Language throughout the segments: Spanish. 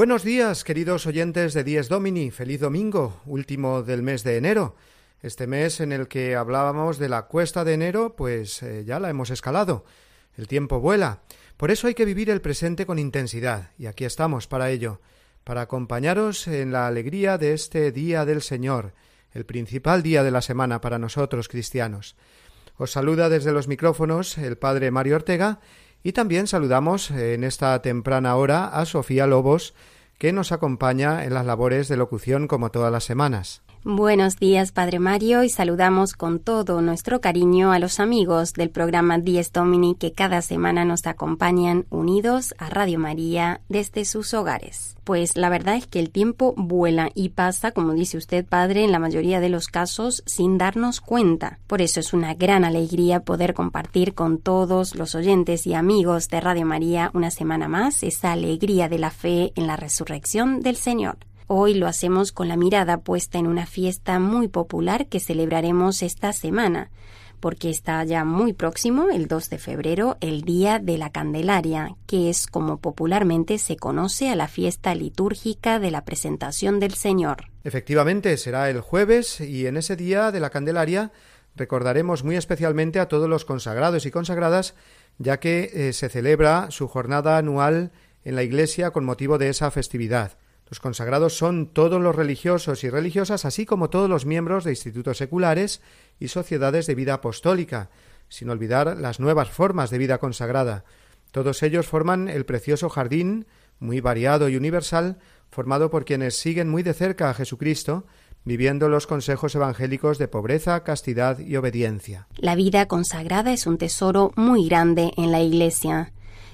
Buenos días, queridos oyentes de Dies Domini. Feliz domingo, último del mes de enero. Este mes en el que hablábamos de la cuesta de enero, pues eh, ya la hemos escalado. El tiempo vuela. Por eso hay que vivir el presente con intensidad, y aquí estamos para ello, para acompañaros en la alegría de este día del Señor, el principal día de la semana para nosotros cristianos. Os saluda desde los micrófonos el Padre Mario Ortega, y también saludamos en esta temprana hora a Sofía Lobos, que nos acompaña en las labores de locución como todas las semanas. Buenos días, Padre Mario, y saludamos con todo nuestro cariño a los amigos del programa Dies Domini que cada semana nos acompañan unidos a Radio María desde sus hogares. Pues la verdad es que el tiempo vuela y pasa, como dice usted, Padre, en la mayoría de los casos sin darnos cuenta. Por eso es una gran alegría poder compartir con todos los oyentes y amigos de Radio María una semana más esa alegría de la fe en la resurrección del Señor. Hoy lo hacemos con la mirada puesta en una fiesta muy popular que celebraremos esta semana, porque está ya muy próximo, el 2 de febrero, el Día de la Candelaria, que es como popularmente se conoce a la fiesta litúrgica de la presentación del Señor. Efectivamente, será el jueves y en ese Día de la Candelaria recordaremos muy especialmente a todos los consagrados y consagradas, ya que eh, se celebra su jornada anual en la Iglesia con motivo de esa festividad. Los consagrados son todos los religiosos y religiosas, así como todos los miembros de institutos seculares y sociedades de vida apostólica, sin olvidar las nuevas formas de vida consagrada. Todos ellos forman el precioso jardín, muy variado y universal, formado por quienes siguen muy de cerca a Jesucristo, viviendo los consejos evangélicos de pobreza, castidad y obediencia. La vida consagrada es un tesoro muy grande en la Iglesia.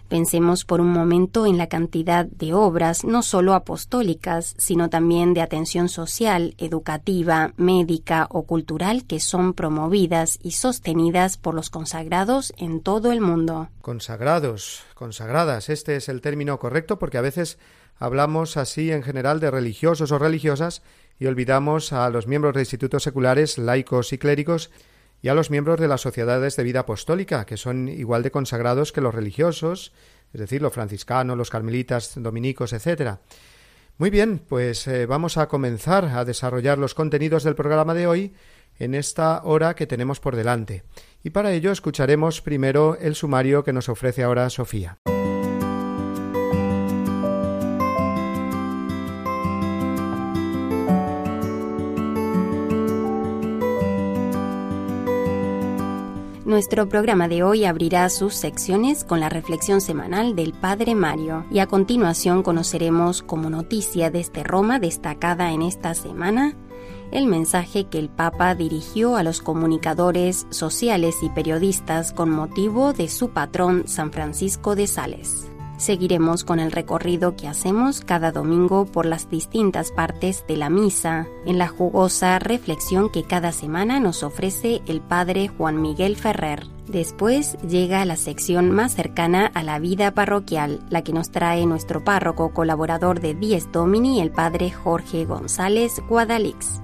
Pensemos por un momento en la cantidad de obras, no solo apostólicas, sino también de atención social, educativa, médica o cultural que son promovidas y sostenidas por los consagrados en todo el mundo. Consagrados, consagradas, este es el término correcto porque a veces hablamos así en general de religiosos o religiosas y olvidamos a los miembros de institutos seculares, laicos y clérigos y a los miembros de las sociedades de vida apostólica, que son igual de consagrados que los religiosos, es decir, los franciscanos, los carmelitas, dominicos, etc. Muy bien, pues eh, vamos a comenzar a desarrollar los contenidos del programa de hoy en esta hora que tenemos por delante. Y para ello escucharemos primero el sumario que nos ofrece ahora Sofía. Nuestro programa de hoy abrirá sus secciones con la reflexión semanal del Padre Mario y a continuación conoceremos como noticia desde Roma destacada en esta semana el mensaje que el Papa dirigió a los comunicadores sociales y periodistas con motivo de su patrón San Francisco de Sales. Seguiremos con el recorrido que hacemos cada domingo por las distintas partes de la misa, en la jugosa reflexión que cada semana nos ofrece el Padre Juan Miguel Ferrer. Después llega la sección más cercana a la vida parroquial, la que nos trae nuestro párroco colaborador de Dies Domini, el Padre Jorge González Guadalix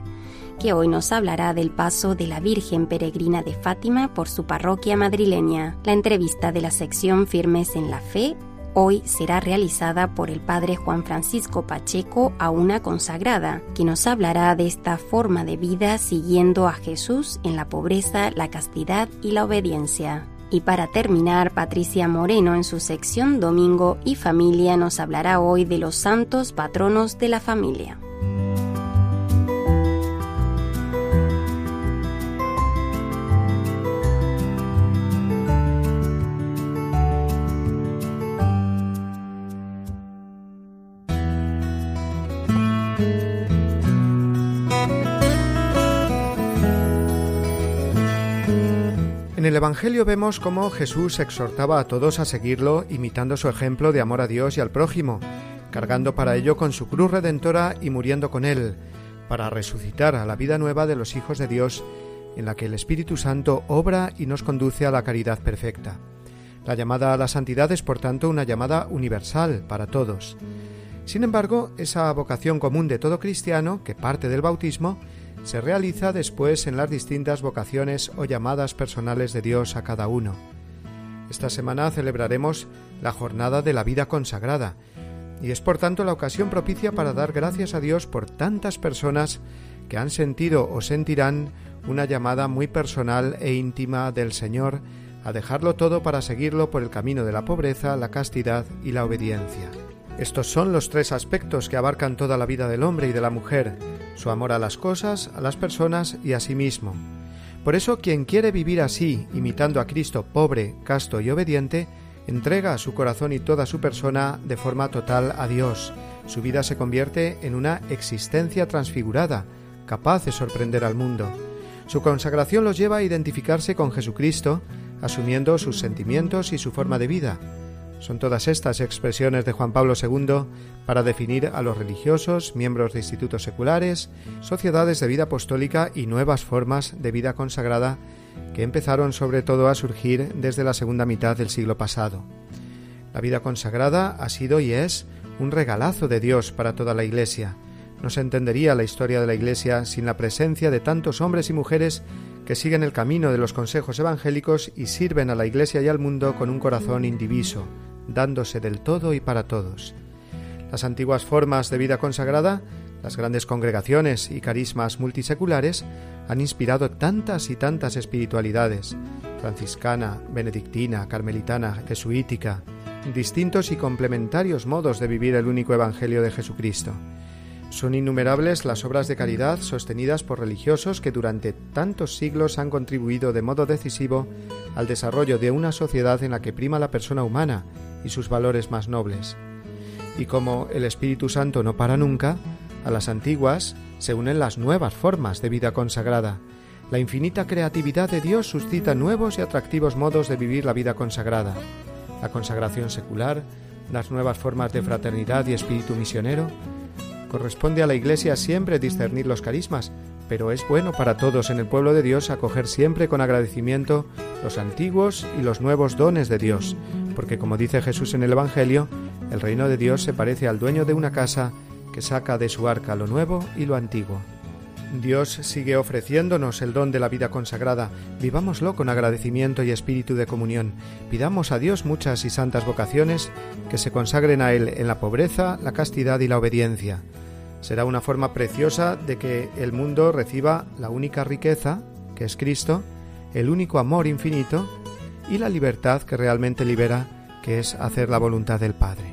que hoy nos hablará del paso de la Virgen Peregrina de Fátima por su parroquia madrileña. La entrevista de la sección Firmes en la Fe hoy será realizada por el Padre Juan Francisco Pacheco a una consagrada, que nos hablará de esta forma de vida siguiendo a Jesús en la pobreza, la castidad y la obediencia. Y para terminar, Patricia Moreno en su sección Domingo y Familia nos hablará hoy de los santos patronos de la familia. En el Evangelio vemos cómo Jesús exhortaba a todos a seguirlo imitando su ejemplo de amor a Dios y al prójimo, cargando para ello con su cruz redentora y muriendo con él, para resucitar a la vida nueva de los hijos de Dios, en la que el Espíritu Santo obra y nos conduce a la caridad perfecta. La llamada a la santidad es, por tanto, una llamada universal para todos. Sin embargo, esa vocación común de todo cristiano, que parte del bautismo, se realiza después en las distintas vocaciones o llamadas personales de Dios a cada uno. Esta semana celebraremos la jornada de la vida consagrada, y es por tanto la ocasión propicia para dar gracias a Dios por tantas personas que han sentido o sentirán una llamada muy personal e íntima del Señor a dejarlo todo para seguirlo por el camino de la pobreza, la castidad y la obediencia. Estos son los tres aspectos que abarcan toda la vida del hombre y de la mujer, su amor a las cosas, a las personas y a sí mismo. Por eso quien quiere vivir así, imitando a Cristo pobre, casto y obediente, entrega su corazón y toda su persona de forma total a Dios. Su vida se convierte en una existencia transfigurada, capaz de sorprender al mundo. Su consagración los lleva a identificarse con Jesucristo, asumiendo sus sentimientos y su forma de vida. Son todas estas expresiones de Juan Pablo II para definir a los religiosos, miembros de institutos seculares, sociedades de vida apostólica y nuevas formas de vida consagrada que empezaron sobre todo a surgir desde la segunda mitad del siglo pasado. La vida consagrada ha sido y es un regalazo de Dios para toda la Iglesia. No se entendería la historia de la Iglesia sin la presencia de tantos hombres y mujeres que siguen el camino de los consejos evangélicos y sirven a la Iglesia y al mundo con un corazón indiviso, dándose del todo y para todos. Las antiguas formas de vida consagrada, las grandes congregaciones y carismas multiseculares han inspirado tantas y tantas espiritualidades, franciscana, benedictina, carmelitana, jesuítica, distintos y complementarios modos de vivir el único Evangelio de Jesucristo. Son innumerables las obras de caridad sostenidas por religiosos que durante tantos siglos han contribuido de modo decisivo al desarrollo de una sociedad en la que prima la persona humana y sus valores más nobles. Y como el Espíritu Santo no para nunca, a las antiguas se unen las nuevas formas de vida consagrada. La infinita creatividad de Dios suscita nuevos y atractivos modos de vivir la vida consagrada. La consagración secular, las nuevas formas de fraternidad y espíritu misionero, Corresponde a la Iglesia siempre discernir los carismas, pero es bueno para todos en el pueblo de Dios acoger siempre con agradecimiento los antiguos y los nuevos dones de Dios, porque como dice Jesús en el Evangelio, el reino de Dios se parece al dueño de una casa que saca de su arca lo nuevo y lo antiguo. Dios sigue ofreciéndonos el don de la vida consagrada. Vivámoslo con agradecimiento y espíritu de comunión. Pidamos a Dios muchas y santas vocaciones que se consagren a Él en la pobreza, la castidad y la obediencia será una forma preciosa de que el mundo reciba la única riqueza, que es Cristo, el único amor infinito y la libertad que realmente libera, que es hacer la voluntad del Padre.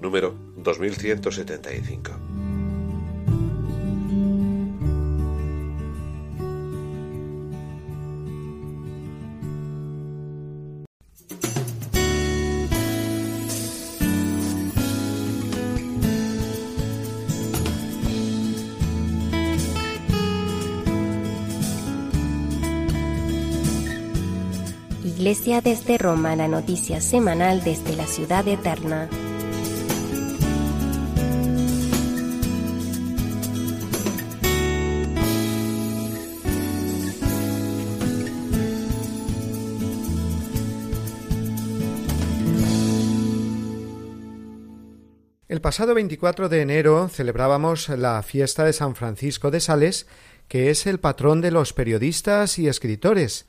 número 2175. Iglesia desde Roma, la noticia semanal desde la ciudad eterna. El pasado 24 de enero celebrábamos la fiesta de San Francisco de Sales, que es el patrón de los periodistas y escritores,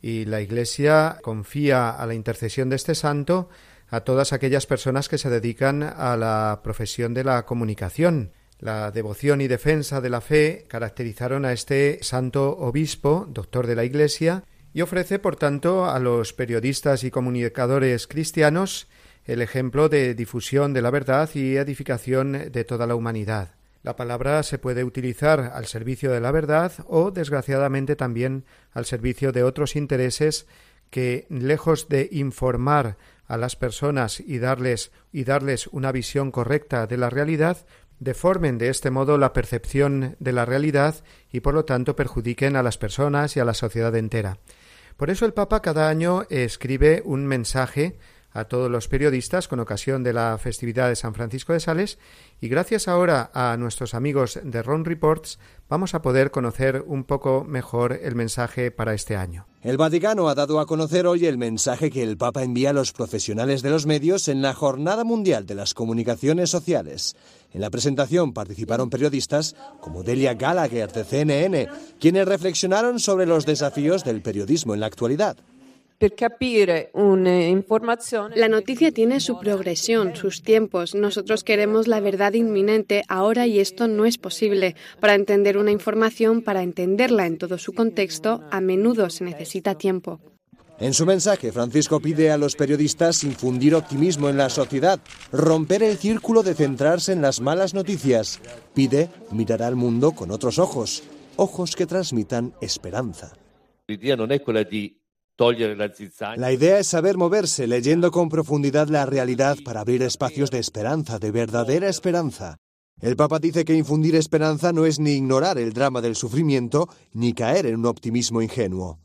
y la Iglesia confía a la intercesión de este santo a todas aquellas personas que se dedican a la profesión de la comunicación. La devoción y defensa de la fe caracterizaron a este santo obispo, doctor de la Iglesia, y ofrece, por tanto, a los periodistas y comunicadores cristianos el ejemplo de difusión de la verdad y edificación de toda la humanidad. La palabra se puede utilizar al servicio de la verdad o, desgraciadamente, también al servicio de otros intereses que, lejos de informar a las personas y darles y darles una visión correcta de la realidad, deformen de este modo la percepción de la realidad y por lo tanto perjudiquen a las personas y a la sociedad entera. Por eso el Papa cada año escribe un mensaje a todos los periodistas con ocasión de la festividad de San Francisco de Sales y gracias ahora a nuestros amigos de Ron Reports vamos a poder conocer un poco mejor el mensaje para este año. El Vaticano ha dado a conocer hoy el mensaje que el Papa envía a los profesionales de los medios en la Jornada Mundial de las Comunicaciones Sociales. En la presentación participaron periodistas como Delia Gallagher de CNN, quienes reflexionaron sobre los desafíos del periodismo en la actualidad. La noticia tiene su progresión, sus tiempos. Nosotros queremos la verdad inminente ahora y esto no es posible. Para entender una información, para entenderla en todo su contexto, a menudo se necesita tiempo. En su mensaje, Francisco pide a los periodistas infundir optimismo en la sociedad, romper el círculo de centrarse en las malas noticias. Pide mirar al mundo con otros ojos, ojos que transmitan esperanza. La idea es saber moverse, leyendo con profundidad la realidad para abrir espacios de esperanza, de verdadera esperanza. El Papa dice que infundir esperanza no es ni ignorar el drama del sufrimiento, ni caer en un optimismo ingenuo.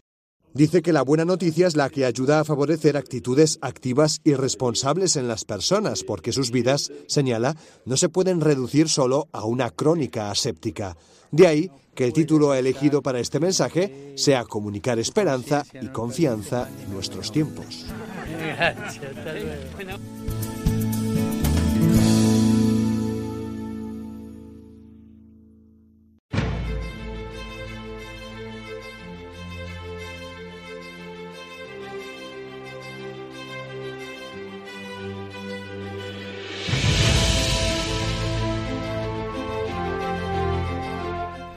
Dice que la buena noticia es la que ayuda a favorecer actitudes activas y responsables en las personas, porque sus vidas, señala, no se pueden reducir solo a una crónica aséptica. De ahí que el título elegido para este mensaje sea Comunicar esperanza y confianza en nuestros tiempos.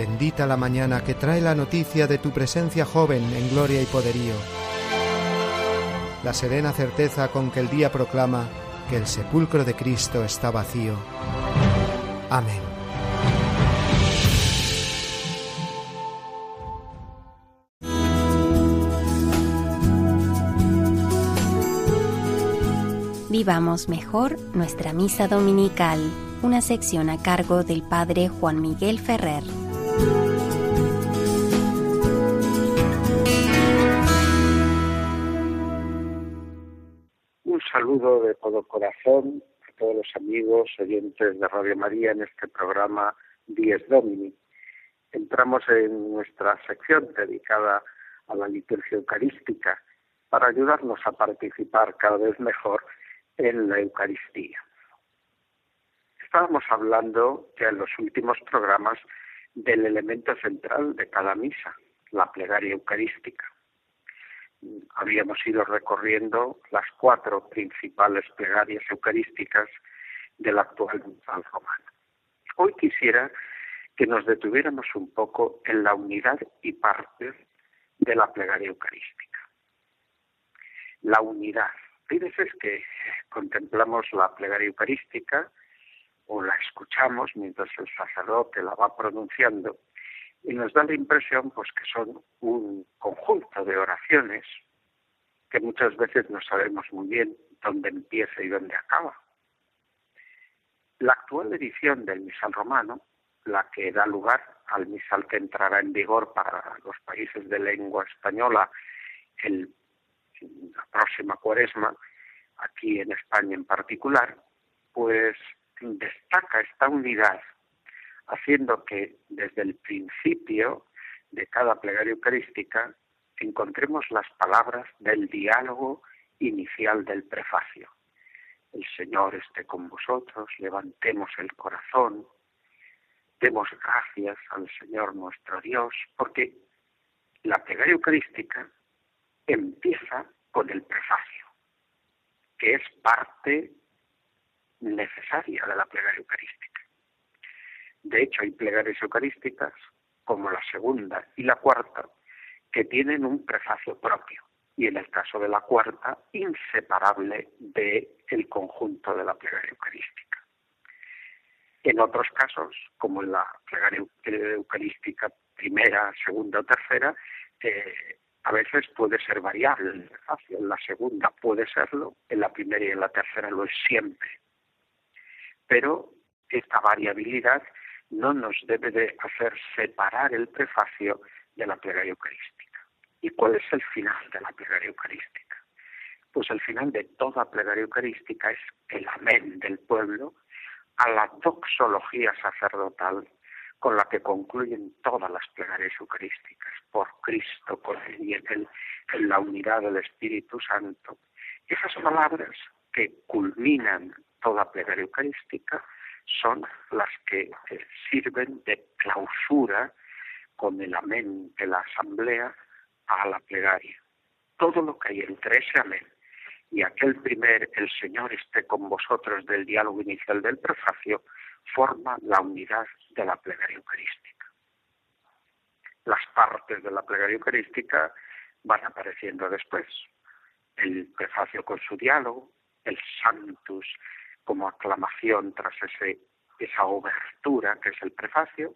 Bendita la mañana que trae la noticia de tu presencia joven en gloria y poderío. La serena certeza con que el día proclama que el sepulcro de Cristo está vacío. Amén. Vivamos mejor nuestra misa dominical, una sección a cargo del Padre Juan Miguel Ferrer. Un saludo de todo corazón a todos los amigos oyentes de Radio María en este programa Dies Domini. Entramos en nuestra sección dedicada a la liturgia eucarística para ayudarnos a participar cada vez mejor en la Eucaristía. Estábamos hablando ya en los últimos programas del elemento central de cada misa, la plegaria eucarística. Habíamos ido recorriendo las cuatro principales plegarias eucarísticas del actual misal romano. Hoy quisiera que nos detuviéramos un poco en la unidad y parte de la plegaria eucarística. La unidad. Hay veces que contemplamos la plegaria eucarística o la escuchamos mientras el sacerdote la va pronunciando y nos da la impresión pues que son un conjunto de oraciones que muchas veces no sabemos muy bien dónde empieza y dónde acaba. La actual edición del misal romano, la que da lugar al misal que entrará en vigor para los países de lengua española el, la próxima cuaresma, aquí en España en particular, pues destaca esta unidad haciendo que desde el principio de cada plegaria eucarística encontremos las palabras del diálogo inicial del prefacio. El Señor esté con vosotros, levantemos el corazón, demos gracias al Señor nuestro Dios, porque la plegaria eucarística empieza con el prefacio, que es parte necesaria de la plegaria eucarística. De hecho, hay plegarias eucarísticas, como la segunda y la cuarta, que tienen un prefacio propio y en el caso de la cuarta, inseparable del el conjunto de la plegaria eucarística. En otros casos, como en la plegaria eucarística primera, segunda o tercera, eh, a veces puede ser variable el. En la segunda puede serlo, en la primera y en la tercera lo es siempre. Pero esta variabilidad no nos debe de hacer separar el prefacio de la plegaria eucarística. ¿Y cuál es el final de la plegaria eucarística? Pues el final de toda plegaria eucarística es el amén del pueblo a la doxología sacerdotal con la que concluyen todas las plegarias eucarísticas, por Cristo, él y en, él, en la unidad del Espíritu Santo. Esas palabras que culminan toda plegaria eucarística son las que sirven de clausura con el amén de la asamblea a la plegaria. Todo lo que hay entre ese amén y aquel primer el Señor esté con vosotros del diálogo inicial del prefacio forma la unidad de la plegaria eucarística. Las partes de la plegaria eucarística van apareciendo después. El prefacio con su diálogo, el Santus como aclamación tras ese, esa obertura que es el prefacio,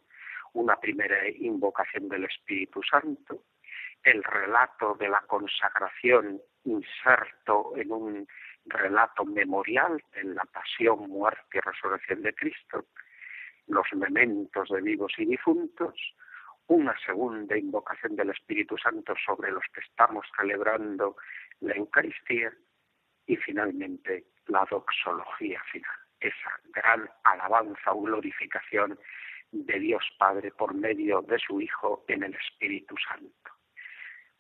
una primera invocación del Espíritu Santo, el relato de la consagración inserto en un relato memorial en la pasión, muerte y resurrección de Cristo, los mementos de vivos y difuntos, una segunda invocación del Espíritu Santo sobre los que estamos celebrando la Eucaristía y finalmente la doxología final, esa gran alabanza o glorificación de Dios Padre por medio de su Hijo en el Espíritu Santo.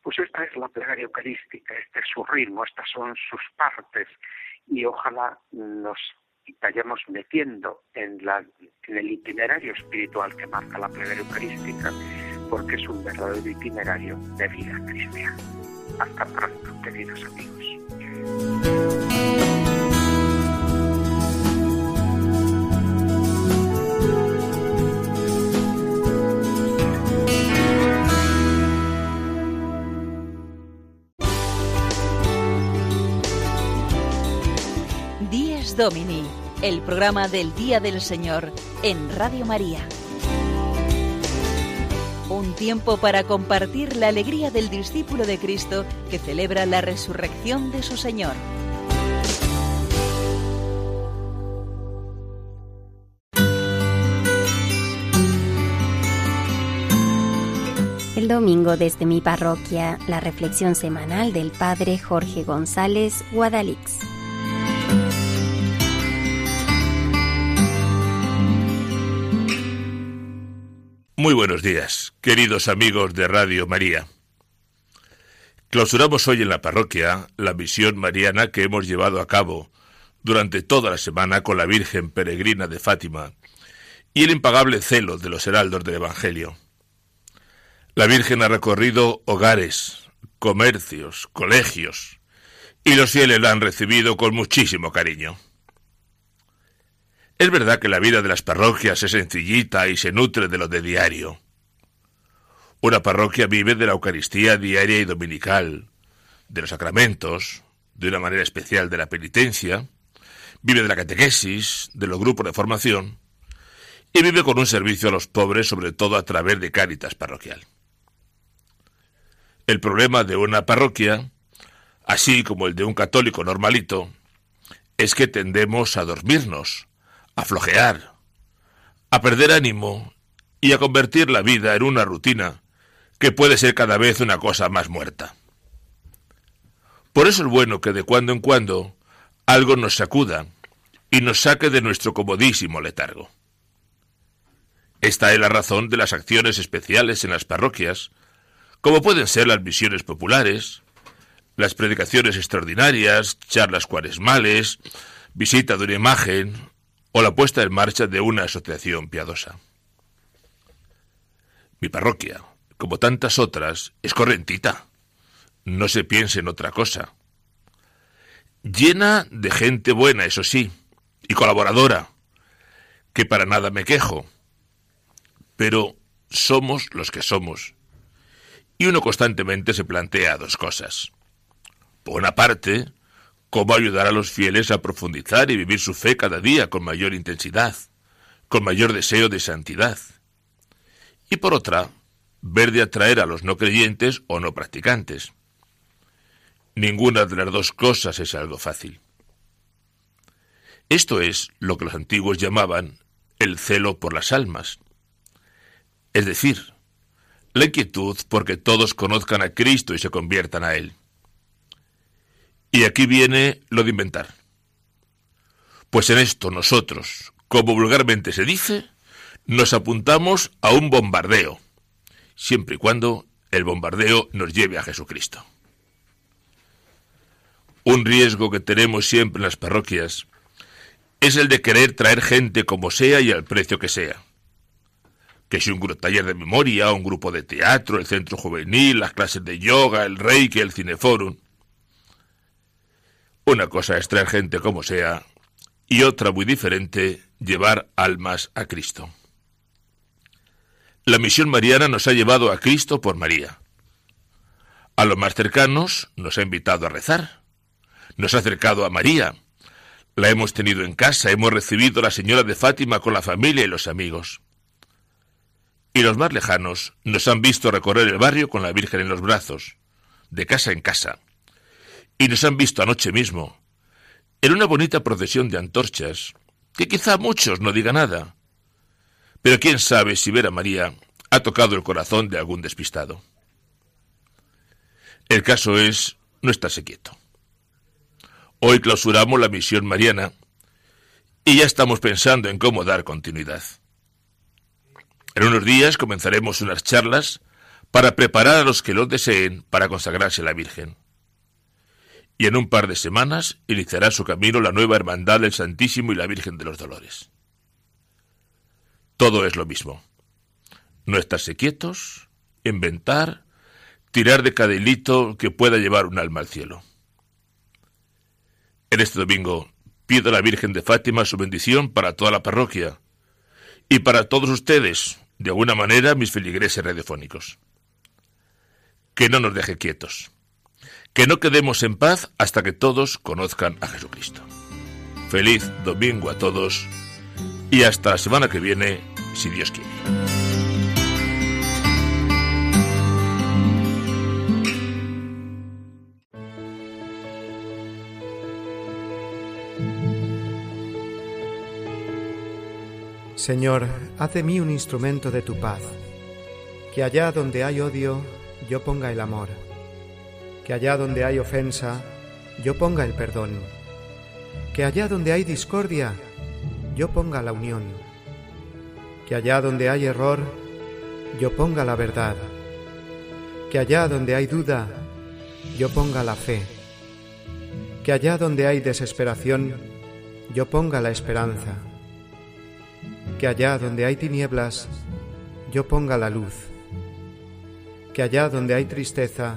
Pues esta es la plegaria eucarística, este es su ritmo, estas son sus partes y ojalá nos vayamos metiendo en, en el itinerario espiritual que marca la plegaria eucarística, porque es un verdadero itinerario de vida cristiana. Hasta pronto, queridos amigos. Domini, el programa del Día del Señor en Radio María. Un tiempo para compartir la alegría del discípulo de Cristo que celebra la resurrección de su Señor. El domingo desde mi parroquia, la reflexión semanal del Padre Jorge González Guadalix. Muy buenos días, queridos amigos de Radio María. Clausuramos hoy en la parroquia la misión mariana que hemos llevado a cabo durante toda la semana con la Virgen Peregrina de Fátima y el impagable celo de los heraldos del Evangelio. La Virgen ha recorrido hogares, comercios, colegios, y los fieles la han recibido con muchísimo cariño. Es verdad que la vida de las parroquias es sencillita y se nutre de lo de diario. Una parroquia vive de la Eucaristía diaria y dominical, de los sacramentos, de una manera especial de la penitencia, vive de la catequesis, de los grupos de formación, y vive con un servicio a los pobres, sobre todo a través de Cáritas parroquial. El problema de una parroquia, así como el de un católico normalito, es que tendemos a dormirnos, a flojear, a perder ánimo y a convertir la vida en una rutina que puede ser cada vez una cosa más muerta. Por eso es bueno que de cuando en cuando algo nos sacuda y nos saque de nuestro comodísimo letargo. Esta es la razón de las acciones especiales en las parroquias, como pueden ser las misiones populares, las predicaciones extraordinarias, charlas cuaresmales, visita de una imagen o la puesta en marcha de una asociación piadosa. Mi parroquia, como tantas otras, es correntita. No se piense en otra cosa. Llena de gente buena, eso sí, y colaboradora, que para nada me quejo. Pero somos los que somos. Y uno constantemente se plantea dos cosas. Por una parte, cómo ayudar a los fieles a profundizar y vivir su fe cada día con mayor intensidad, con mayor deseo de santidad. Y por otra, ver de atraer a los no creyentes o no practicantes. Ninguna de las dos cosas es algo fácil. Esto es lo que los antiguos llamaban el celo por las almas. Es decir, la inquietud porque todos conozcan a Cristo y se conviertan a Él. Y aquí viene lo de inventar. Pues en esto nosotros, como vulgarmente se dice, nos apuntamos a un bombardeo siempre y cuando el bombardeo nos lleve a Jesucristo. Un riesgo que tenemos siempre en las parroquias es el de querer traer gente como sea y al precio que sea. Que si un taller de memoria, un grupo de teatro, el centro juvenil, las clases de yoga, el reiki, el cineforum. Una cosa es traer gente como sea y otra muy diferente, llevar almas a Cristo. La misión mariana nos ha llevado a Cristo por María. A los más cercanos nos ha invitado a rezar. Nos ha acercado a María. La hemos tenido en casa, hemos recibido a la señora de Fátima con la familia y los amigos. Y los más lejanos nos han visto recorrer el barrio con la Virgen en los brazos, de casa en casa. Y nos han visto anoche mismo, en una bonita procesión de antorchas, que quizá muchos no diga nada, pero quién sabe si ver a María ha tocado el corazón de algún despistado. El caso es no estarse quieto. Hoy clausuramos la misión mariana y ya estamos pensando en cómo dar continuidad. En unos días comenzaremos unas charlas para preparar a los que lo deseen para consagrarse a la Virgen. Y en un par de semanas iniciará su camino la nueva Hermandad del Santísimo y la Virgen de los Dolores. Todo es lo mismo. No estarse quietos, inventar, tirar de cada hilito que pueda llevar un alma al cielo. En este domingo pido a la Virgen de Fátima su bendición para toda la parroquia y para todos ustedes, de alguna manera mis feligreses radiofónicos. Que no nos deje quietos. Que no quedemos en paz hasta que todos conozcan a Jesucristo. Feliz domingo a todos y hasta la semana que viene, si Dios quiere. Señor, haz de mí un instrumento de tu paz, que allá donde hay odio, yo ponga el amor, que allá donde hay ofensa, yo ponga el perdón, que allá donde hay discordia, yo ponga la unión, que allá donde hay error, yo ponga la verdad, que allá donde hay duda, yo ponga la fe, que allá donde hay desesperación, yo ponga la esperanza, que allá donde hay tinieblas, yo ponga la luz, que allá donde hay tristeza,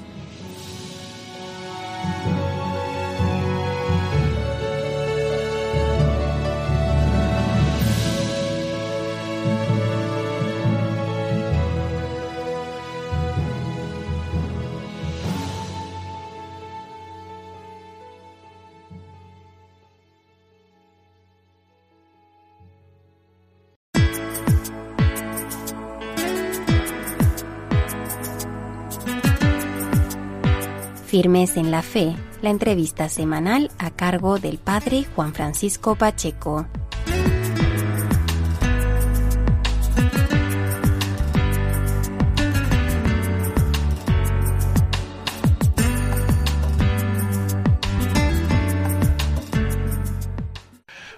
Thank you. Firmes en la Fe, la entrevista semanal a cargo del Padre Juan Francisco Pacheco.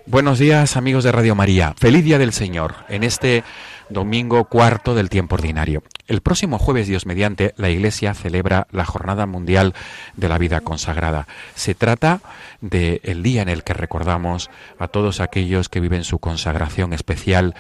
Buenos días amigos de Radio María, feliz día del Señor en este domingo cuarto del tiempo ordinario. El próximo jueves, Dios mediante, la Iglesia celebra la Jornada Mundial de la Vida Consagrada. Se trata del día en el que recordamos a todos aquellos que viven su consagración especial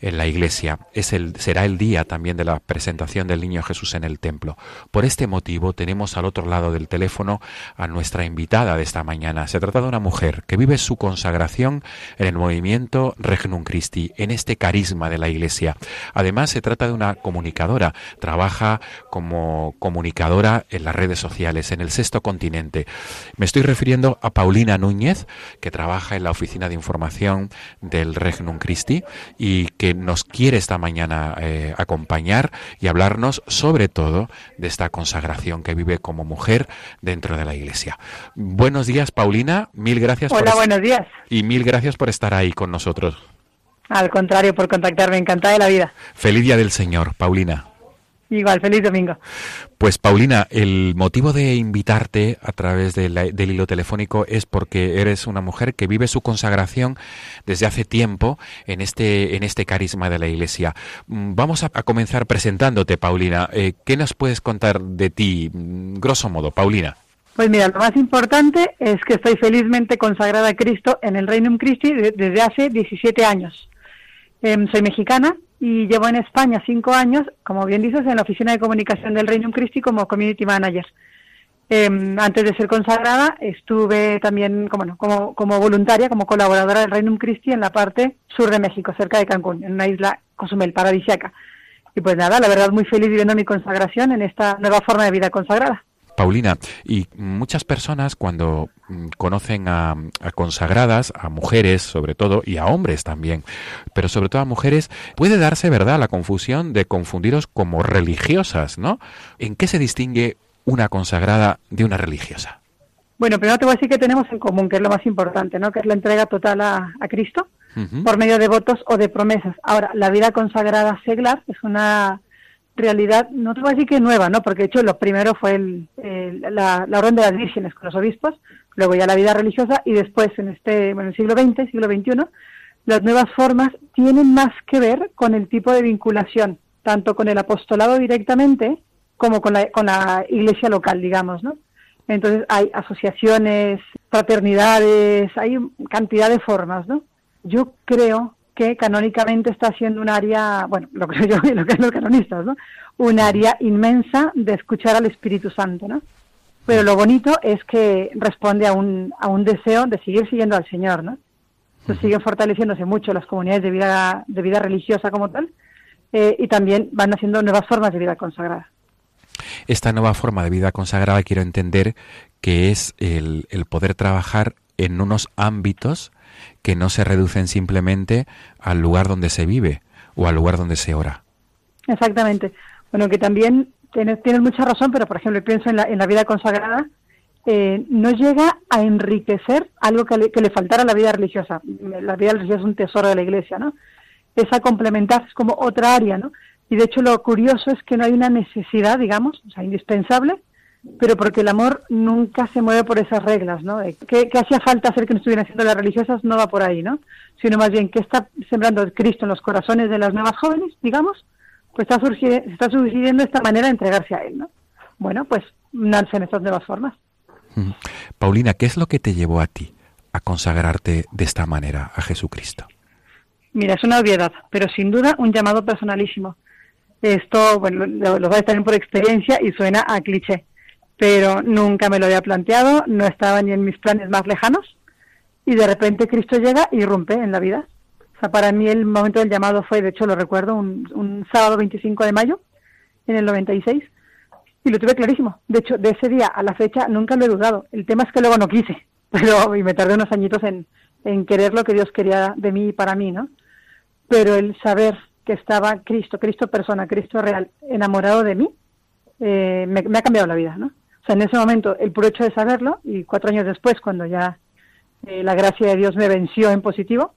en la Iglesia. Es el, será el día también de la presentación del Niño Jesús en el templo. Por este motivo tenemos al otro lado del teléfono a nuestra invitada de esta mañana. Se trata de una mujer que vive su consagración en el movimiento Regnum Christi, en este carisma de la Iglesia. Además, se trata de una comunicadora trabaja como comunicadora en las redes sociales, en el sexto continente. Me estoy refiriendo a Paulina Núñez, que trabaja en la oficina de información del Regnum Christi y que nos quiere esta mañana eh, acompañar y hablarnos sobre todo de esta consagración que vive como mujer dentro de la Iglesia. Buenos días, Paulina. Mil gracias. Hola, buenos días. Y mil gracias por estar ahí con nosotros. Al contrario, por contactarme, encantada de la vida. Feliz Día del Señor, Paulina. Igual, feliz domingo. Pues Paulina, el motivo de invitarte a través del hilo telefónico es porque eres una mujer que vive su consagración desde hace tiempo en este, en este carisma de la Iglesia. Mm, vamos a, comenzar presentándote, Paulina. Eh, ¿Qué nos puedes contar de ti, mm, grosso modo, Paulina? Pues mira, lo más importante es que estoy felizmente consagrada a Cristo en el Reino Christi desde hace 17 años. Em, soy mexicana, y llevo en España cinco años, como bien dices, en la oficina de comunicación del Reino Christi como community manager. Em, antes de ser consagrada, estuve también como, como, como voluntaria, como colaboradora del Reino Christi en la parte sur de México, cerca de Cancún, en una isla Cozumel, paradisiaca. Y pues nada, la verdad muy feliz viviendo mi consagración en esta nueva forma de vida consagrada. Paulina, y muchas personas cuando conocen a, consagradas, a mujeres sobre todo, y a hombres también, pero sobre todo a mujeres, puede darse, ¿verdad?, la confusión de confundiros como religiosas, ¿no? ¿En qué se distingue una consagrada de una religiosa? Bueno, primero te voy a decir que tenemos en común, que es lo más importante, ¿no? Que es la entrega total a, Cristo por medio de votos o de promesas. Ahora, la vida consagrada seglar es una realidad, no te voy a decir que nueva, ¿no? Porque de hecho lo primero fue el, la, orden de las vírgenes con los obispos, luego ya la vida religiosa y después en este, bueno, el siglo XX, siglo XXI, las nuevas formas tienen más que ver con el tipo de vinculación, tanto con el apostolado directamente como con la, con la iglesia local, digamos, ¿no? Entonces hay asociaciones, fraternidades, hay cantidad de formas, ¿no? Yo creo que canónicamente está siendo un área, bueno, lo creo yo y lo que es los canonistas, ¿no? Un área inmensa de escuchar al Espíritu Santo, ¿no? Pero lo bonito es que responde a un, a un deseo de seguir siguiendo al Señor, ¿no? Entonces siguen fortaleciéndose mucho las comunidades de vida, de vida religiosa como tal, eh, y también van haciendo nuevas formas de vida consagrada. Esta nueva forma de vida consagrada quiero entender que es el, el poder trabajar en unos ámbitos que no se reducen simplemente al lugar donde se vive o al lugar donde se ora. Exactamente. Bueno, que también tienes, mucha razón, pero por ejemplo pienso en la, en la vida consagrada eh, no llega a enriquecer algo que le, que le, faltara a la vida religiosa. La vida religiosa es un tesoro de la Iglesia, ¿no? Es a complementar, es como otra área, ¿no? Y de hecho lo curioso es que no hay una necesidad, digamos, o sea, indispensable, pero porque el amor nunca se mueve por esas reglas, ¿no? ¿Qué, hacía falta hacer que no estuvieran haciendo las religiosas? No va por ahí, ¿no? Sino más bien que está sembrando Cristo en los corazones de las nuevas jóvenes, digamos, pues está, surgiendo, está surgiendo esta manera de entregarse a Él, ¿no? Bueno, pues nacen estas nuevas formas. Paulina, ¿qué es lo que te llevó a ti a consagrarte de esta manera a Jesucristo? Mira, es una obviedad, pero sin duda un llamado personalísimo. Esto, bueno, lo, lo vais también por experiencia y suena a cliché, pero nunca me lo había planteado, no estaba ni en mis planes más lejanos y de repente Cristo llega y irrumpe en la vida. Sea, para mí el momento del llamado fue, de hecho lo recuerdo, un, sábado 25 de mayo en el 96 y lo tuve clarísimo. De hecho, de ese día a la fecha nunca lo he dudado. El tema es que luego no quise, pero y me tardé unos añitos en, en querer lo que Dios quería de mí y para mí, ¿no? Pero el saber que estaba Cristo, Cristo persona, Cristo real, enamorado de mí, eh, me, ha cambiado la vida, ¿no? O sea, en ese momento, el puro hecho de saberlo, y cuatro años después, cuando ya eh, la gracia de Dios me venció en positivo,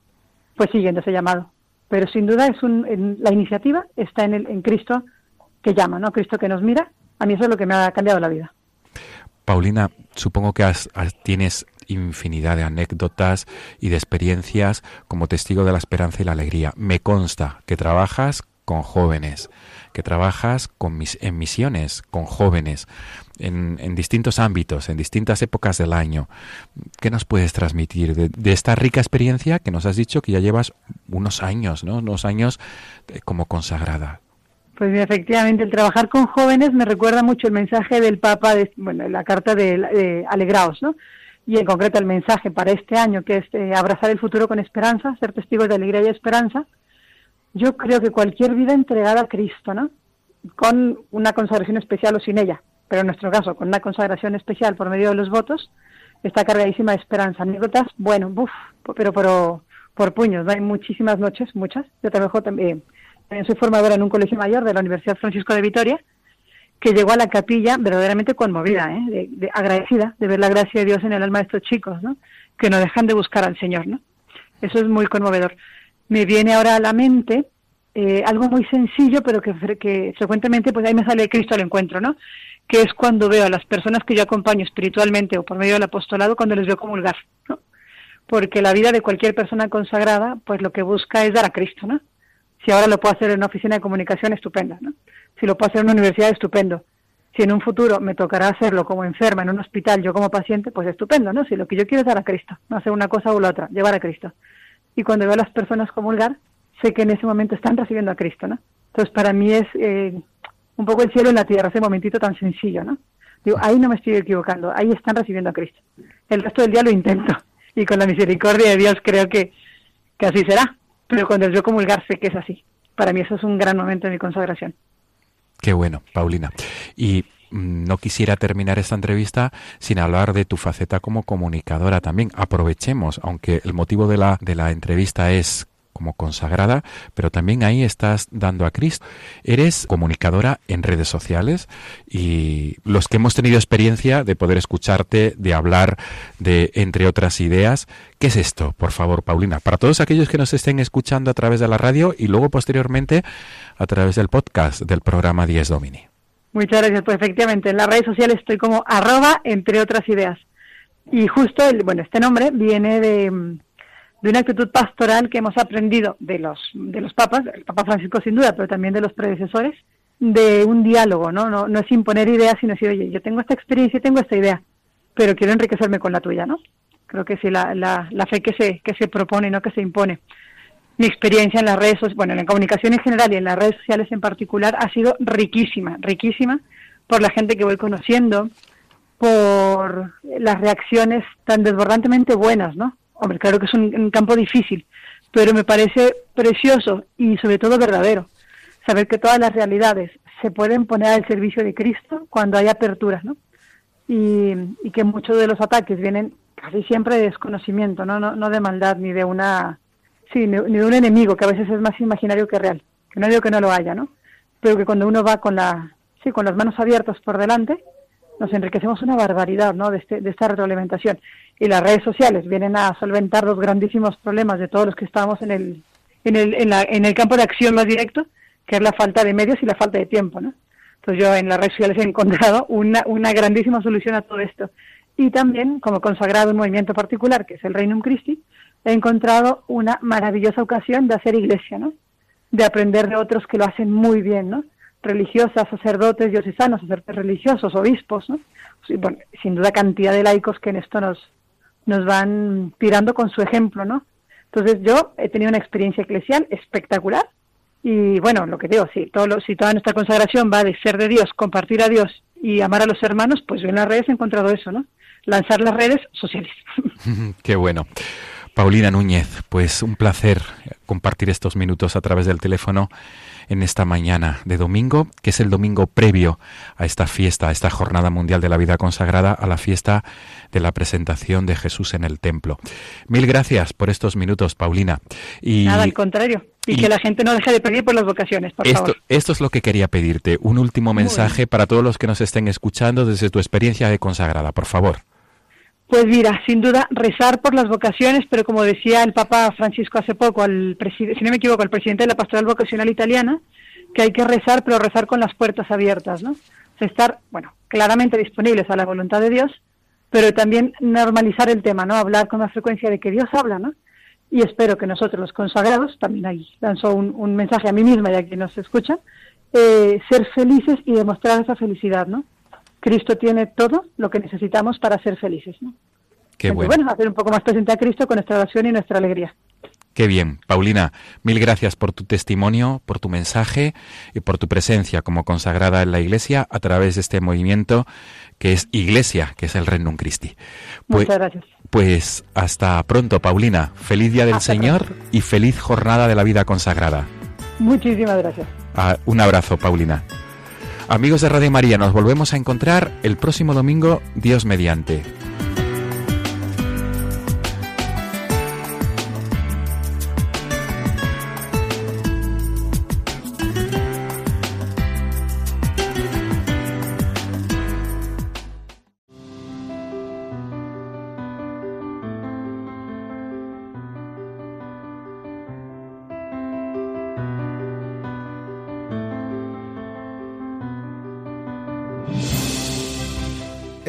pues siguiendo ese llamado. Pero sin duda es un, la iniciativa está en, el, en Cristo que llama, ¿no? Cristo que nos mira a mí eso es lo que me ha cambiado la vida. Paulina, supongo que tienes infinidad de anécdotas y de experiencias como testigo de la esperanza y la alegría. Me consta que trabajas con jóvenes, que trabajas con mis, en misiones con jóvenes, en, distintos ámbitos, en distintas épocas del año. ¿Qué nos puedes transmitir de, de, esta rica experiencia que nos has dicho que ya llevas unos años, ¿no? Unos años eh, como consagrada. Pues efectivamente, el trabajar con jóvenes me recuerda mucho el mensaje del Papa, de, bueno, la carta de, Alegraos, ¿no? Y en concreto el mensaje para este año, que es eh, abrazar el futuro con esperanza, ser testigos de alegría y esperanza. Yo creo que cualquier vida entregada a Cristo, ¿no? Con una consagración especial o sin ella, pero en nuestro caso, con una consagración especial por medio de los votos, está cargadísima de esperanza. Anécdotas, bueno, buf, pero, por puños. Hay muchísimas noches, muchas. Yo trabajo también también soy formadora en un colegio mayor de la Universidad Francisco de Vitoria, que llegó a la capilla verdaderamente conmovida, ¿eh? de, agradecida de ver la gracia de Dios en el alma de estos chicos, ¿no? que no dejan de buscar al Señor. ¿no? Eso es muy conmovedor. Me viene ahora a la mente eh, algo muy sencillo, pero que, frecuentemente pues ahí me sale Cristo al encuentro, ¿no? que es cuando veo a las personas que yo acompaño espiritualmente o por medio del apostolado, cuando les veo comulgar. ¿no? Porque la vida de cualquier persona consagrada, pues lo que busca es dar a Cristo, ¿no? Si ahora lo puedo hacer en una oficina de comunicación, estupenda, ¿no? Si lo puedo hacer en una universidad, estupendo. Si en un futuro me tocará hacerlo como enferma en un hospital, yo como paciente, pues estupendo, ¿no? Si lo que yo quiero es dar a Cristo, no hacer una cosa u la otra, llevar a Cristo. Y cuando veo a las personas comulgar, sé que en ese momento están recibiendo a Cristo, ¿no? Entonces, para mí es eh, un poco el cielo en la tierra, ese momentito tan sencillo, ¿no? Digo, ahí no me estoy equivocando, ahí están recibiendo a Cristo. El resto del día lo intento y con la misericordia de Dios creo que, que así será pero cuando yo comulgar sé que es así. Para mí eso es un gran momento de mi consagración. Qué bueno, Paulina. Y no quisiera terminar esta entrevista sin hablar de tu faceta como comunicadora también. Aprovechemos, aunque el motivo de la, de la entrevista es como consagrada, pero también ahí estás dando a Cristo. Eres comunicadora en redes sociales y los que hemos tenido experiencia de poder escucharte, de hablar de entre otras ideas, ¿qué es esto? Por favor, Paulina, para todos aquellos que nos estén escuchando a través de la radio y luego posteriormente a través del podcast del programa 10 Domini. Muchas gracias. Pues efectivamente, en las redes sociales estoy como arroba entre otras ideas. Y justo, el, bueno, este nombre viene de de una actitud pastoral que hemos aprendido de los, de los papas, el Papa Francisco sin duda, pero también de los predecesores, de un diálogo, ¿no? No, no es imponer ideas, sino decir, oye, yo tengo esta experiencia y tengo esta idea, pero quiero enriquecerme con la tuya, ¿no? Creo que sí, la, la, la fe que se, que se propone, no que se impone. Mi experiencia en las redes, bueno, en la comunicación en general y en las redes sociales en particular ha sido riquísima, riquísima por la gente que voy conociendo, por las reacciones tan desbordantemente buenas, ¿no? Hombre, claro que es un, campo difícil, pero me parece precioso y sobre todo verdadero. Saber que todas las realidades se pueden poner al servicio de Cristo cuando hay apertura, ¿no? Y, que muchos de los ataques vienen casi siempre de desconocimiento, ¿no? No, de maldad ni de una sí, ni, de un enemigo que a veces es más imaginario que real. Que no digo que no lo haya, ¿no? Pero que cuando uno va con la sí, con las manos abiertas por delante, nos enriquecemos una barbaridad ¿no? de, este, de esta retroalimentación. Y las redes sociales vienen a solventar los grandísimos problemas de todos los que estamos en el, en el, en, la, en el campo de acción más directo, que es la falta de medios y la falta de tiempo. ¿no? Entonces yo en las redes sociales he encontrado una, una grandísima solución a todo esto. Y también, como consagrado un movimiento particular, que es el Reino Christi, he encontrado una maravillosa ocasión de hacer iglesia, ¿no? De aprender de otros que lo hacen muy bien, ¿no? Religiosas, sacerdotes, diocesanos, sacerdotes religiosos, obispos, ¿no? sin duda cantidad de laicos que en esto nos, nos van tirando con su ejemplo, ¿no? Entonces yo he tenido una experiencia eclesial espectacular y bueno, lo que digo, si, todo si toda nuestra consagración va de ser de Dios, compartir a Dios y amar a los hermanos, pues yo en las redes he encontrado eso, ¿no? Lanzar las redes sociales. Qué bueno. Paulina Núñez, pues un placer compartir estos minutos a través del teléfono en esta mañana de domingo, que es el domingo previo a esta fiesta, a esta Jornada Mundial de la Vida Consagrada, a la fiesta de la presentación de Jesús en el templo. Mil gracias por estos minutos, Paulina. Y, Nada, al contrario. Y, que la gente no deje de pedir por las vocaciones, por esto, favor. Esto es lo que quería pedirte. Un último mensaje para todos los que nos estén escuchando desde tu experiencia de consagrada, por favor. Pues mira, sin duda rezar por las vocaciones, pero como decía el Papa Francisco hace poco, al si no me equivoco, al presidente de la Pastoral Vocacional Italiana, que hay que rezar, pero rezar con las puertas abiertas, ¿no? estar, bueno, claramente disponibles a la voluntad de Dios, pero también normalizar el tema, ¿no? Hablar con más frecuencia de que Dios habla, ¿no? Y espero que nosotros los consagrados, también ahí lanzo un, mensaje a mí misma y a quien nos escucha, eh, ser felices y demostrar esa felicidad, ¿no? Cristo tiene todo lo que necesitamos para ser felices. ¿no? Qué bueno. bueno, hacer un poco más presente a Cristo con nuestra oración y nuestra alegría. Qué bien. Paulina, mil gracias por tu testimonio, por tu mensaje y por tu presencia como consagrada en la Iglesia a través de este movimiento que es Iglesia, que es el Renum Christi. Pues, Muchas gracias. Pues hasta pronto, Paulina. Feliz Día del Señor y feliz jornada de la vida consagrada. Muchísimas gracias. Ah, un abrazo, Paulina. Amigos de Radio María, nos volvemos a encontrar el próximo domingo, Dios mediante.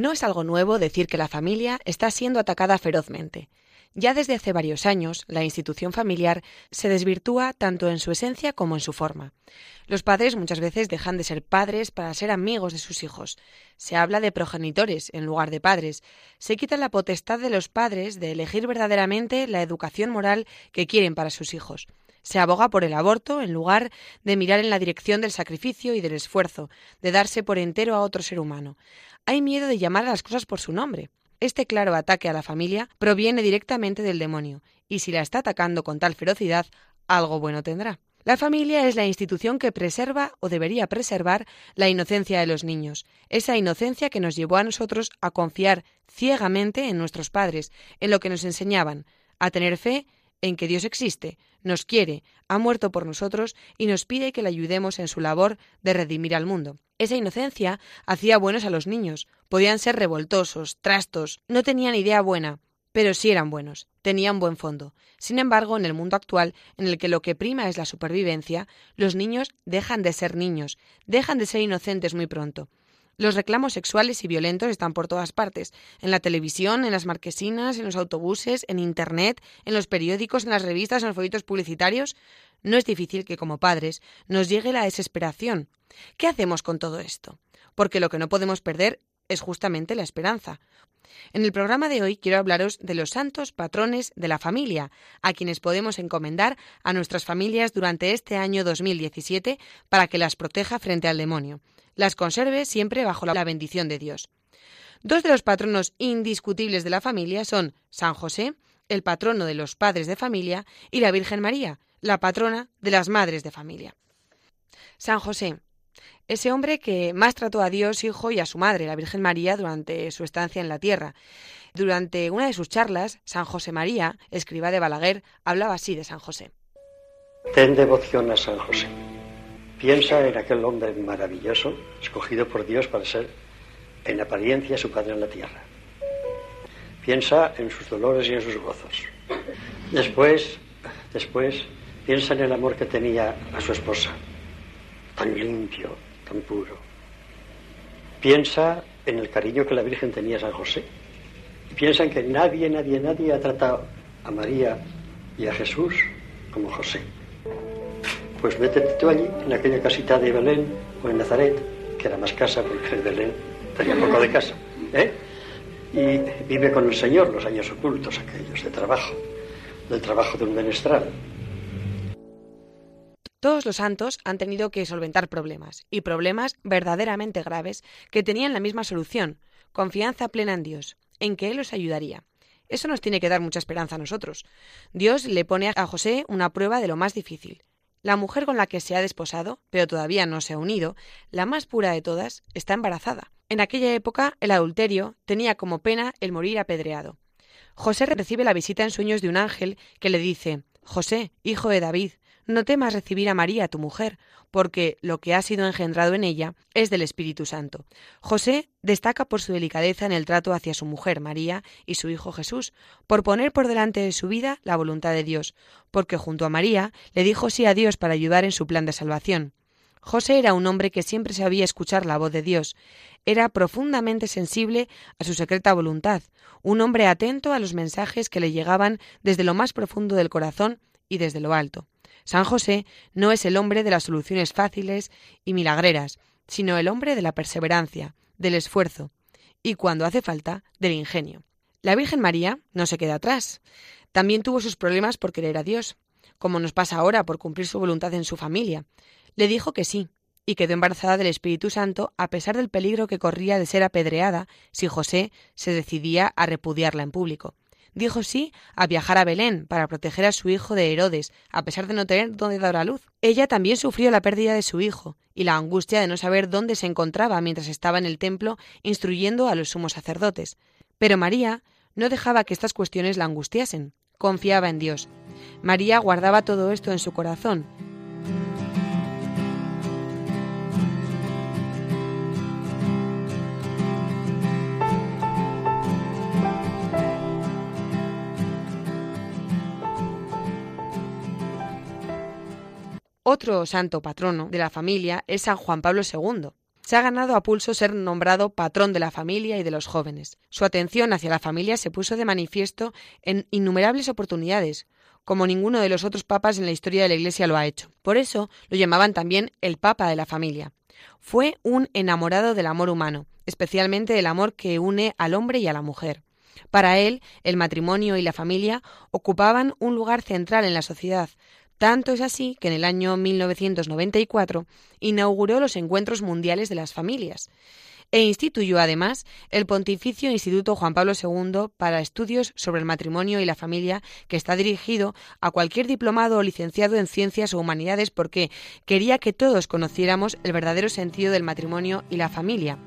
No es algo nuevo decir que la familia está siendo atacada ferozmente. Ya desde hace varios años, la institución familiar se desvirtúa tanto en su esencia como en su forma. Los padres muchas veces dejan de ser padres para ser amigos de sus hijos. Se habla de progenitores en lugar de padres. Se quita la potestad de los padres de elegir verdaderamente la educación moral que quieren para sus hijos. Se aboga por el aborto en lugar de mirar en la dirección del sacrificio y del esfuerzo, de darse por entero a otro ser humano hay miedo de llamar a las cosas por su nombre. Este claro ataque a la familia proviene directamente del demonio, y si la está atacando con tal ferocidad, algo bueno tendrá. La familia es la institución que preserva o debería preservar la inocencia de los niños, esa inocencia que nos llevó a nosotros a confiar ciegamente en nuestros padres, en lo que nos enseñaban, a tener fe en que Dios existe, nos quiere, ha muerto por nosotros y nos pide que le ayudemos en su labor de redimir al mundo. Esa inocencia hacía buenos a los niños, podían ser revoltosos, trastos, no tenían idea buena, pero sí eran buenos, tenían buen fondo. Sin embargo, en el mundo actual, en el que lo que prima es la supervivencia, los niños dejan de ser niños, dejan de ser inocentes muy pronto. Los reclamos sexuales y violentos están por todas partes, en la televisión, en las marquesinas, en los autobuses, en Internet, en los periódicos, en las revistas, en los folletos publicitarios. No es difícil que como padres nos llegue la desesperación. ¿Qué hacemos con todo esto? Porque lo que no podemos perder es justamente la esperanza. En el programa de hoy quiero hablaros de los santos patrones de la familia, a quienes podemos encomendar a nuestras familias durante este año 2017 para que las proteja frente al demonio, las conserve siempre bajo la bendición de Dios. Dos de los patronos indiscutibles de la familia son San José, el patrono de los padres de familia, y la Virgen María, la patrona de las madres de familia. San José, ese hombre que más trató a Dios Hijo y a su madre, la Virgen María, durante su estancia en la tierra. Durante una de sus charlas, San José María, escriba de Balaguer, hablaba así de San José. Ten devoción a San José. Piensa en aquel hombre maravilloso, escogido por Dios para ser, en apariencia, su padre en la tierra. Piensa en sus dolores y en sus gozos. Después, después, piensa en el amor que tenía a su esposa, tan limpio, tan puro. Piensa en el cariño que la Virgen tenía a San José. Piensa en que nadie, nadie, nadie ha tratado a María y a Jesús como José. Pues métete tú allí, en aquella casita de Belén o en Nazaret, que era más casa porque Belén tenía poco de casa. ¿eh? Y vive con el Señor los años ocultos aquellos de trabajo, del trabajo de un menestral. Todos los santos han tenido que solventar problemas, y problemas verdaderamente graves, que tenían la misma solución, confianza plena en Dios, en que Él los ayudaría. Eso nos tiene que dar mucha esperanza a nosotros. Dios le pone a José una prueba de lo más difícil. La mujer con la que se ha desposado, pero todavía no se ha unido, la más pura de todas, está embarazada. En aquella época, el adulterio tenía como pena el morir apedreado. José recibe la visita en sueños de un ángel que le dice José, hijo de David, no temas recibir a María, tu mujer, porque lo que ha sido engendrado en ella es del Espíritu Santo. José destaca por su delicadeza en el trato hacia su mujer, María, y su hijo Jesús, por poner por delante de su vida la voluntad de Dios, porque junto a María le dijo sí a Dios para ayudar en su plan de salvación. José era un hombre que siempre sabía escuchar la voz de Dios, era profundamente sensible a su secreta voluntad, un hombre atento a los mensajes que le llegaban desde lo más profundo del corazón y desde lo alto. San José no es el hombre de las soluciones fáciles y milagreras, sino el hombre de la perseverancia, del esfuerzo y, cuando hace falta, del ingenio. La Virgen María no se queda atrás. También tuvo sus problemas por querer a Dios, como nos pasa ahora por cumplir su voluntad en su familia. Le dijo que sí, y quedó embarazada del Espíritu Santo a pesar del peligro que corría de ser apedreada si José se decidía a repudiarla en público dijo sí a viajar a Belén para proteger a su hijo de Herodes, a pesar de no tener dónde dar a luz. Ella también sufrió la pérdida de su hijo y la angustia de no saber dónde se encontraba mientras estaba en el templo instruyendo a los sumos sacerdotes. Pero María no dejaba que estas cuestiones la angustiasen. Confiaba en Dios. María guardaba todo esto en su corazón Otro santo patrono de la familia es San Juan Pablo II. Se ha ganado a pulso ser nombrado patrón de la familia y de los jóvenes. Su atención hacia la familia se puso de manifiesto en innumerables oportunidades, como ninguno de los otros papas en la historia de la Iglesia lo ha hecho. Por eso lo llamaban también el Papa de la familia. Fue un enamorado del amor humano, especialmente del amor que une al hombre y a la mujer. Para él, el matrimonio y la familia ocupaban un lugar central en la sociedad, tanto es así que en el año 1994 inauguró los Encuentros Mundiales de las Familias. e instituyó además el Pontificio Instituto Juan Pablo II para estudios sobre el matrimonio y la familia, que está dirigido a cualquier diplomado o licenciado en ciencias o humanidades porque quería que todos conociéramos el verdadero sentido del matrimonio y la familia.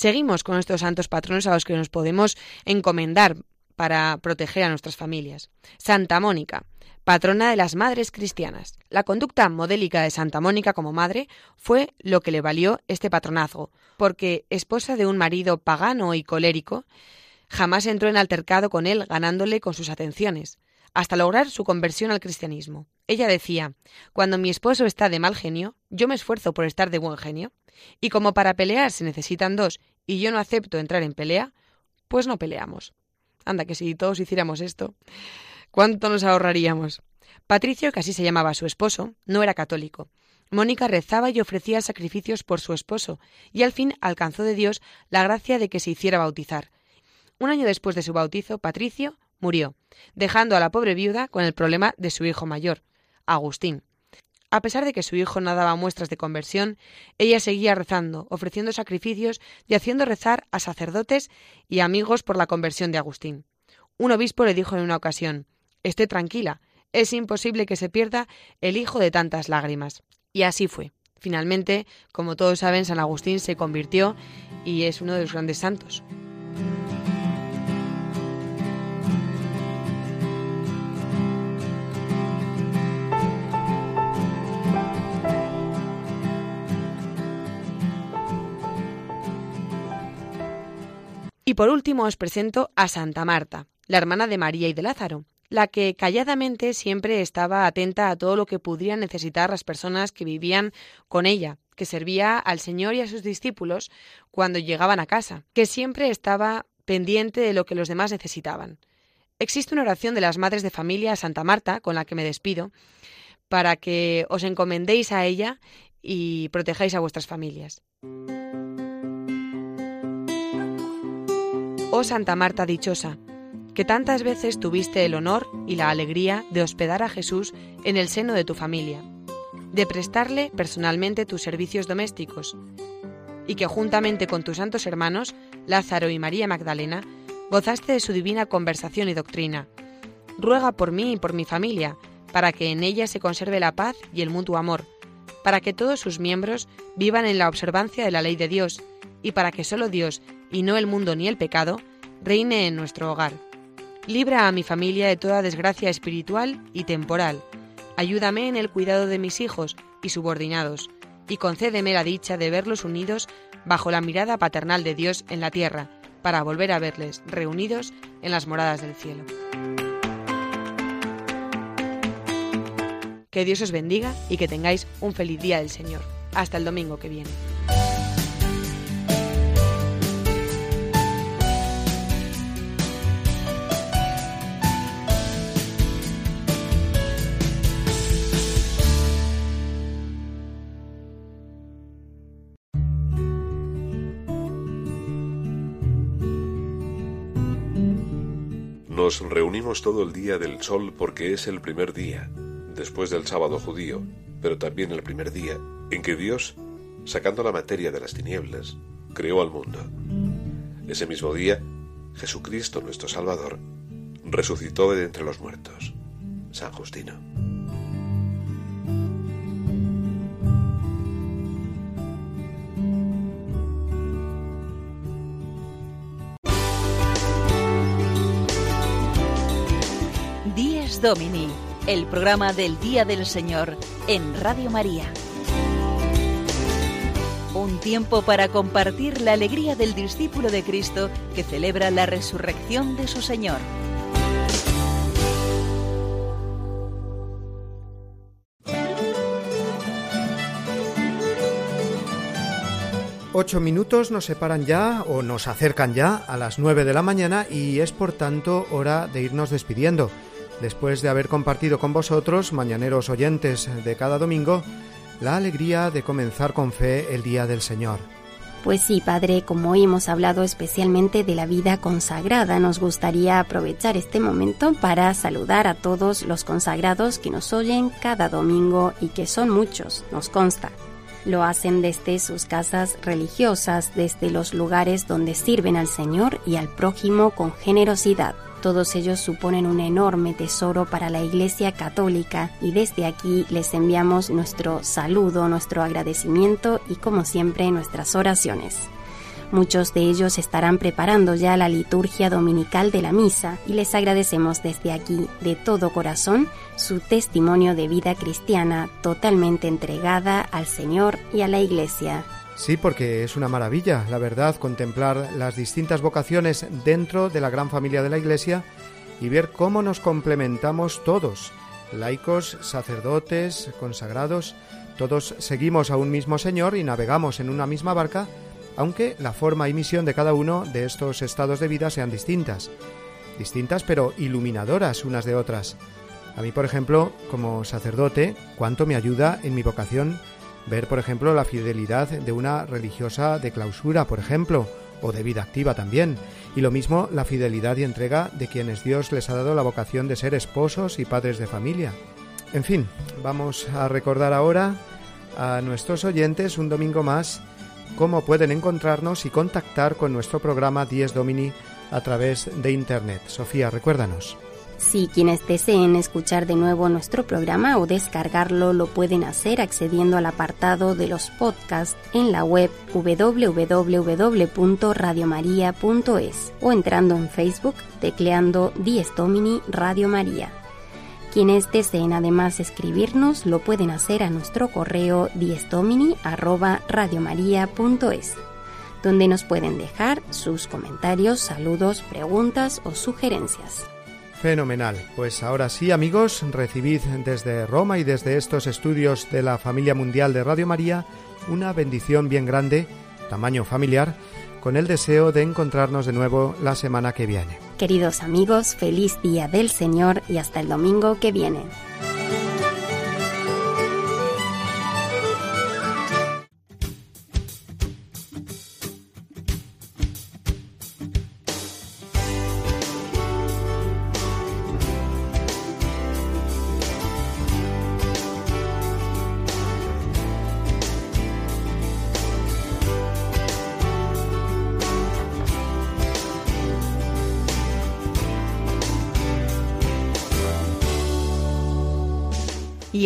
Seguimos con estos santos patronos a los que nos podemos encomendar para proteger a nuestras familias. Santa Mónica, patrona de las madres cristianas. La conducta modélica de Santa Mónica como madre fue lo que le valió este patronazgo, porque esposa de un marido pagano y colérico, jamás entró en altercado con él ganándole con sus atenciones, hasta lograr su conversión al cristianismo. Ella decía, cuando mi esposo está de mal genio, yo me esfuerzo por estar de buen genio, y como para pelear se necesitan dos y yo no acepto entrar en pelea, pues no peleamos. Anda, que si todos hiciéramos esto, ¿cuánto nos ahorraríamos? Patricio, que así se llamaba su esposo, no era católico. Mónica rezaba y ofrecía sacrificios por su esposo, y al fin alcanzó de Dios la gracia de que se hiciera bautizar. Un año después de su bautizo, Patricio murió, dejando a la pobre viuda con el problema de su hijo mayor, Agustín. A pesar de que su hijo no daba muestras de conversión, ella seguía rezando, ofreciendo sacrificios y haciendo rezar a sacerdotes y amigos por la conversión de Agustín. Un obispo le dijo en una ocasión Esté tranquila, es imposible que se pierda el hijo de tantas lágrimas. Y así fue. Finalmente, como todos saben, San Agustín se convirtió y es uno de los grandes santos. Por último os presento a Santa Marta, la hermana de María y de Lázaro, la que calladamente siempre estaba atenta a todo lo que pudieran necesitar las personas que vivían con ella, que servía al Señor y a sus discípulos cuando llegaban a casa, que siempre estaba pendiente de lo que los demás necesitaban. Existe una oración de las madres de familia a Santa Marta, con la que me despido, para que os encomendéis a ella y protejáis a vuestras familias. Oh Santa Marta dichosa, que tantas veces tuviste el honor y la alegría de hospedar a Jesús en el seno de tu familia, de prestarle personalmente tus servicios domésticos, y que juntamente con tus santos hermanos, Lázaro y María Magdalena, gozaste de su divina conversación y doctrina. Ruega por mí y por mi familia, para que en ella se conserve la paz y el mutuo amor, para que todos sus miembros vivan en la observancia de la ley de Dios, y para que solo Dios y no el mundo ni el pecado, reine en nuestro hogar. Libra a mi familia de toda desgracia espiritual y temporal. Ayúdame en el cuidado de mis hijos y subordinados, y concédeme la dicha de verlos unidos bajo la mirada paternal de Dios en la tierra, para volver a verles reunidos en las moradas del cielo. Que Dios os bendiga y que tengáis un feliz día del Señor. Hasta el domingo que viene. Nos reunimos todo el día del sol porque es el primer día, después del sábado judío, pero también el primer día en que Dios, sacando la materia de las tinieblas, creó al mundo. Ese mismo día, Jesucristo nuestro Salvador resucitó de entre los muertos. San Justino. Domini, el programa del Día del Señor en Radio María. Un tiempo para compartir la alegría del discípulo de Cristo que celebra la resurrección de su Señor. Ocho minutos nos separan ya o nos acercan ya a las nueve de la mañana y es por tanto hora de irnos despidiendo después de haber compartido con vosotros, mañaneros oyentes de cada domingo, la alegría de comenzar con fe el día del Señor. Pues sí, Padre, como hoy hemos hablado especialmente de la vida consagrada, nos gustaría aprovechar este momento para saludar a todos los consagrados que nos oyen cada domingo y que son muchos, nos consta. Lo hacen desde sus casas religiosas, desde los lugares donde sirven al Señor y al prójimo con generosidad. Todos ellos suponen un enorme tesoro para la Iglesia Católica y desde aquí les enviamos nuestro saludo, nuestro agradecimiento y como siempre nuestras oraciones. Muchos de ellos estarán preparando ya la liturgia dominical de la misa y les agradecemos desde aquí de todo corazón su testimonio de vida cristiana totalmente entregada al Señor y a la Iglesia. Sí, porque es una maravilla, la verdad, contemplar las distintas vocaciones dentro de la gran familia de la Iglesia y ver cómo nos complementamos todos, laicos, sacerdotes, consagrados, todos seguimos a un mismo Señor y navegamos en una misma barca, aunque la forma y misión de cada uno de estos estados de vida sean distintas. Distintas pero iluminadoras unas de otras. A mí, por ejemplo, como sacerdote, cuánto me ayuda en mi vocación Ver, por ejemplo, la fidelidad de una religiosa de clausura, por ejemplo, o de vida activa también. Y lo mismo la fidelidad y entrega de quienes Dios les ha dado la vocación de ser esposos y padres de familia. En fin, vamos a recordar ahora a nuestros oyentes un domingo más cómo pueden encontrarnos y contactar con nuestro programa Dies Domini a través de Internet. Sofía, recuérdanos. Si quienes deseen escuchar de nuevo nuestro programa o descargarlo lo pueden hacer accediendo al apartado de los podcasts en la web www.radiomaria.es o entrando en Facebook tecleando Dies Domini Radio María. Quienes deseen además escribirnos lo pueden hacer a nuestro correo diestomini@radiomaria.es donde nos pueden dejar sus comentarios, saludos, preguntas o sugerencias. Fenomenal. Pues ahora sí, amigos, recibid desde Roma y desde estos estudios de la familia mundial de Radio María una bendición bien grande, tamaño familiar, con el deseo de encontrarnos de nuevo la semana que viene. Queridos amigos, feliz día del Señor y hasta el domingo que viene.